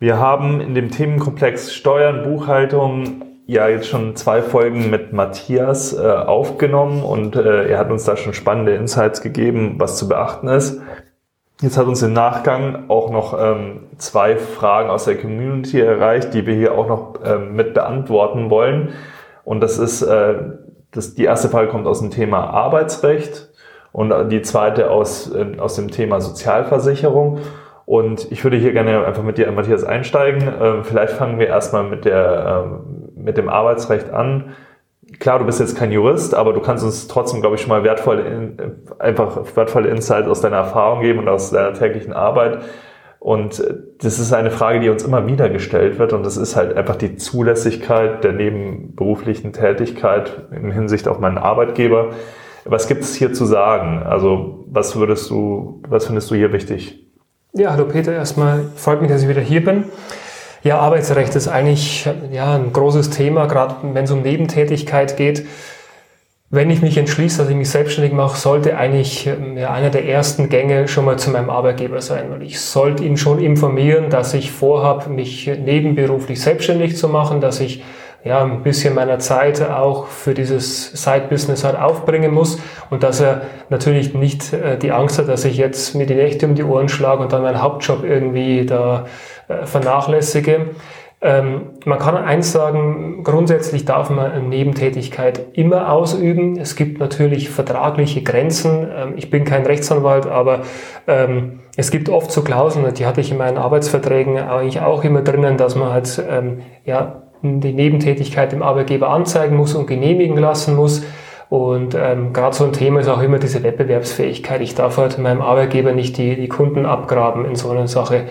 Wir haben in dem Themenkomplex Steuern, Buchhaltung ja jetzt schon zwei Folgen mit Matthias äh, aufgenommen und äh, er hat uns da schon spannende Insights gegeben, was zu beachten ist. Jetzt hat uns im Nachgang auch noch ähm, zwei Fragen aus der Community erreicht, die wir hier auch noch ähm, mit beantworten wollen. Und das ist, äh, das, die erste Frage kommt aus dem Thema Arbeitsrecht und die zweite aus, äh, aus dem Thema Sozialversicherung. Und ich würde hier gerne einfach mit dir, Matthias, einsteigen. Ähm, vielleicht fangen wir erstmal mit, der, ähm, mit dem Arbeitsrecht an. Klar, du bist jetzt kein Jurist, aber du kannst uns trotzdem, glaube ich, schon mal wertvolle, einfach wertvolle Insights aus deiner Erfahrung geben und aus deiner täglichen Arbeit. Und äh, das ist eine Frage, die uns immer wieder gestellt wird. Und das ist halt einfach die Zulässigkeit der nebenberuflichen Tätigkeit in Hinsicht auf meinen Arbeitgeber. Was gibt es hier zu sagen? Also, was würdest du, was findest du hier wichtig? Ja, hallo Peter, erstmal freut mich, dass ich wieder hier bin. Ja, Arbeitsrecht ist eigentlich ja, ein großes Thema, gerade wenn es um Nebentätigkeit geht. Wenn ich mich entschließe, dass ich mich selbstständig mache, sollte eigentlich ja, einer der ersten Gänge schon mal zu meinem Arbeitgeber sein, weil ich sollte ihn schon informieren, dass ich vorhabe, mich nebenberuflich selbstständig zu machen, dass ich ja, ein bisschen meiner Zeit auch für dieses Side-Business halt aufbringen muss und dass er natürlich nicht äh, die Angst hat, dass ich jetzt mir die Nächte um die Ohren schlage und dann meinen Hauptjob irgendwie da äh, vernachlässige. Ähm, man kann eins sagen, grundsätzlich darf man eine Nebentätigkeit immer ausüben. Es gibt natürlich vertragliche Grenzen. Ähm, ich bin kein Rechtsanwalt, aber ähm, es gibt oft so Klauseln, die hatte ich in meinen Arbeitsverträgen eigentlich auch immer drinnen, dass man halt ähm, ja, die Nebentätigkeit dem Arbeitgeber anzeigen muss und genehmigen lassen muss. Und ähm, gerade so ein Thema ist auch immer diese Wettbewerbsfähigkeit. Ich darf halt meinem Arbeitgeber nicht die, die Kunden abgraben in so einer Sache.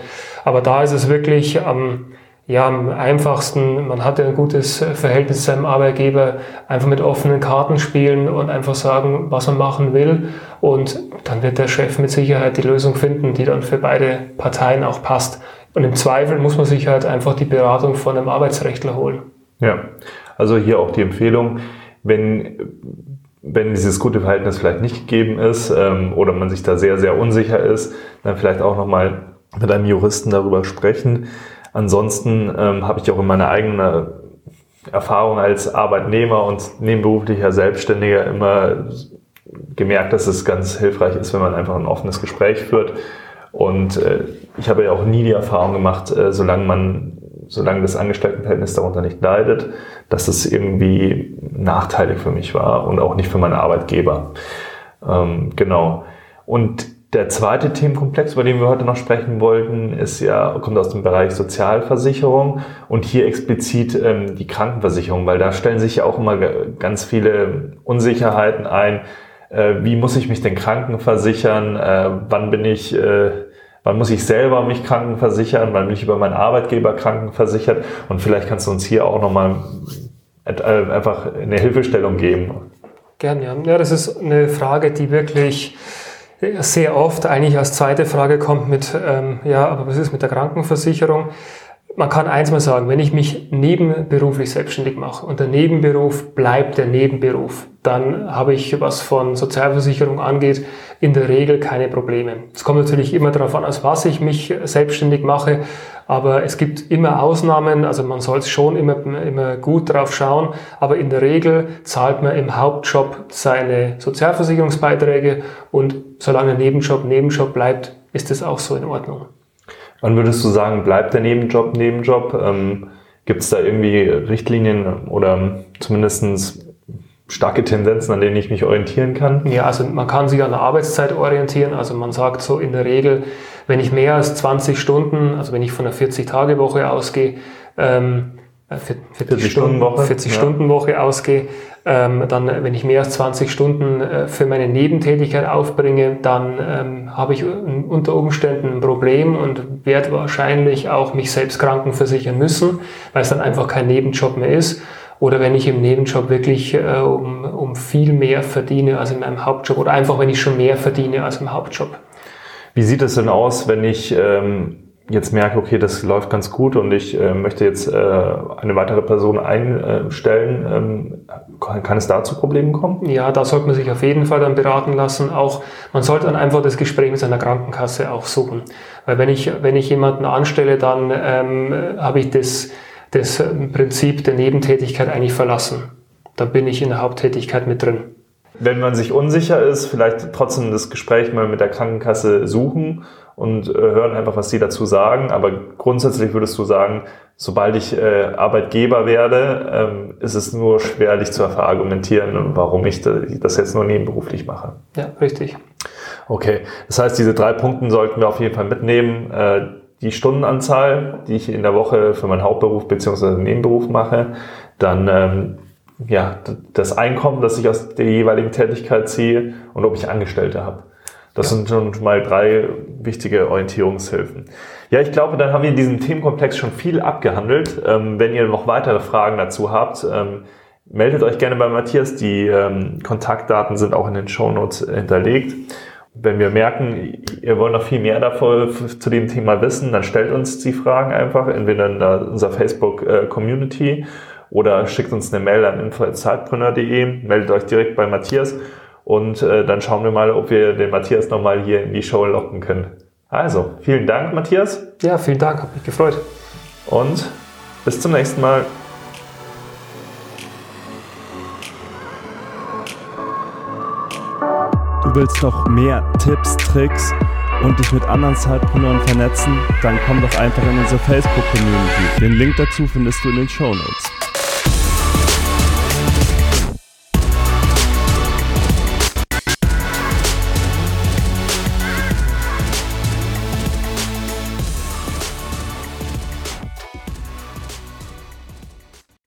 Aber da ist es wirklich am, ja, am einfachsten, man hat ja ein gutes Verhältnis zu seinem Arbeitgeber, einfach mit offenen Karten spielen und einfach sagen, was man machen will. Und dann wird der Chef mit Sicherheit die Lösung finden, die dann für beide Parteien auch passt. Und im Zweifel muss man sich halt einfach die Beratung von einem Arbeitsrechtler holen. Ja, also hier auch die Empfehlung, wenn, wenn dieses gute Verhältnis vielleicht nicht gegeben ist ähm, oder man sich da sehr, sehr unsicher ist, dann vielleicht auch nochmal mit einem Juristen darüber sprechen. Ansonsten ähm, habe ich auch in meiner eigenen Erfahrung als Arbeitnehmer und nebenberuflicher Selbstständiger immer gemerkt, dass es ganz hilfreich ist, wenn man einfach ein offenes Gespräch führt und äh, ich habe ja auch nie die Erfahrung gemacht, äh, solange man, solange das Angestelltenverhältnis darunter nicht leidet, dass es irgendwie nachteilig für mich war und auch nicht für meine Arbeitgeber. Ähm, genau. Und der zweite Themenkomplex, über den wir heute noch sprechen wollten, ist ja, kommt aus dem Bereich Sozialversicherung und hier explizit ähm, die Krankenversicherung, weil da stellen sich ja auch immer ganz viele Unsicherheiten ein. Äh, wie muss ich mich denn krankenversichern? Äh, wann bin ich, äh, Wann muss ich selber mich krankenversichern? Wann bin ich über meinen Arbeitgeber krankenversichert? Und vielleicht kannst du uns hier auch nochmal äh, einfach eine Hilfestellung geben. Gerne, ja. Ja, das ist eine Frage, die wirklich sehr oft eigentlich als zweite Frage kommt mit, ähm, ja, aber was ist mit der Krankenversicherung? Man kann eins mal sagen, wenn ich mich nebenberuflich selbstständig mache und der Nebenberuf bleibt der Nebenberuf, dann habe ich, was von Sozialversicherung angeht, in der Regel keine Probleme. Es kommt natürlich immer darauf an, als was ich mich selbstständig mache, aber es gibt immer Ausnahmen, also man soll schon immer, immer gut drauf schauen, aber in der Regel zahlt man im Hauptjob seine Sozialversicherungsbeiträge und solange Nebenjob Nebenjob bleibt, ist es auch so in Ordnung. Wann würdest du sagen, bleibt der Nebenjob Nebenjob? Ähm, Gibt es da irgendwie Richtlinien oder zumindest starke Tendenzen, an denen ich mich orientieren kann? Ja, also man kann sich an der Arbeitszeit orientieren. Also man sagt so in der Regel, wenn ich mehr als 20 Stunden, also wenn ich von einer 40-Tage-Woche ausgehe, ähm, 40, Stunden Woche, 40 ja. Ausgehe, ähm, dann, wenn ich mehr als 20 Stunden äh, für meine Nebentätigkeit aufbringe, dann ähm, habe ich unter Umständen ein Problem und werde wahrscheinlich auch mich selbst krankenversichern müssen, weil es dann einfach kein Nebenjob mehr ist. Oder wenn ich im Nebenjob wirklich äh, um, um viel mehr verdiene als in meinem Hauptjob oder einfach wenn ich schon mehr verdiene als im Hauptjob. Wie sieht es denn aus, wenn ich ähm jetzt merke, okay, das läuft ganz gut und ich äh, möchte jetzt äh, eine weitere Person einstellen, ähm, kann, es da zu Problemen kommen? Ja, da sollte man sich auf jeden Fall dann beraten lassen. Auch man sollte dann einfach das Gespräch mit seiner Krankenkasse auch suchen, weil wenn ich wenn ich jemanden anstelle, dann ähm, habe ich das das Prinzip der Nebentätigkeit eigentlich verlassen. Dann bin ich in der Haupttätigkeit mit drin. Wenn man sich unsicher ist, vielleicht trotzdem das Gespräch mal mit der Krankenkasse suchen und äh, hören einfach, was sie dazu sagen. Aber grundsätzlich würdest du sagen, sobald ich äh, Arbeitgeber werde, ähm, ist es nur schwerlich zu verargumentieren, warum ich das jetzt nur nebenberuflich mache. Ja, richtig. Okay, das heißt, diese drei Punkte sollten wir auf jeden Fall mitnehmen. Äh, die Stundenanzahl, die ich in der Woche für meinen Hauptberuf bzw. Nebenberuf mache, dann ähm, ja, das Einkommen, das ich aus der jeweiligen Tätigkeit ziehe und ob ich Angestellte habe. Das ja. sind schon mal drei wichtige Orientierungshilfen. Ja, ich glaube, dann haben wir in diesem Themenkomplex schon viel abgehandelt. Ähm, wenn ihr noch weitere Fragen dazu habt, ähm, meldet euch gerne bei Matthias. Die ähm, Kontaktdaten sind auch in den Shownotes hinterlegt. Wenn wir merken, ihr wollt noch viel mehr davon zu dem Thema wissen, dann stellt uns die Fragen einfach, entweder in unserer Facebook-Community äh, oder schickt uns eine Mail an info.zeitpreneur.de, meldet euch direkt bei Matthias und äh, dann schauen wir mal, ob wir den Matthias nochmal hier in die Show locken können. Also, vielen Dank, Matthias. Ja, vielen Dank, hat mich gefreut. Und bis zum nächsten Mal. Du willst noch mehr Tipps, Tricks und dich mit anderen Zeitpreneuren vernetzen? Dann komm doch einfach in unsere Facebook-Community. Den Link dazu findest du in den Show Notes.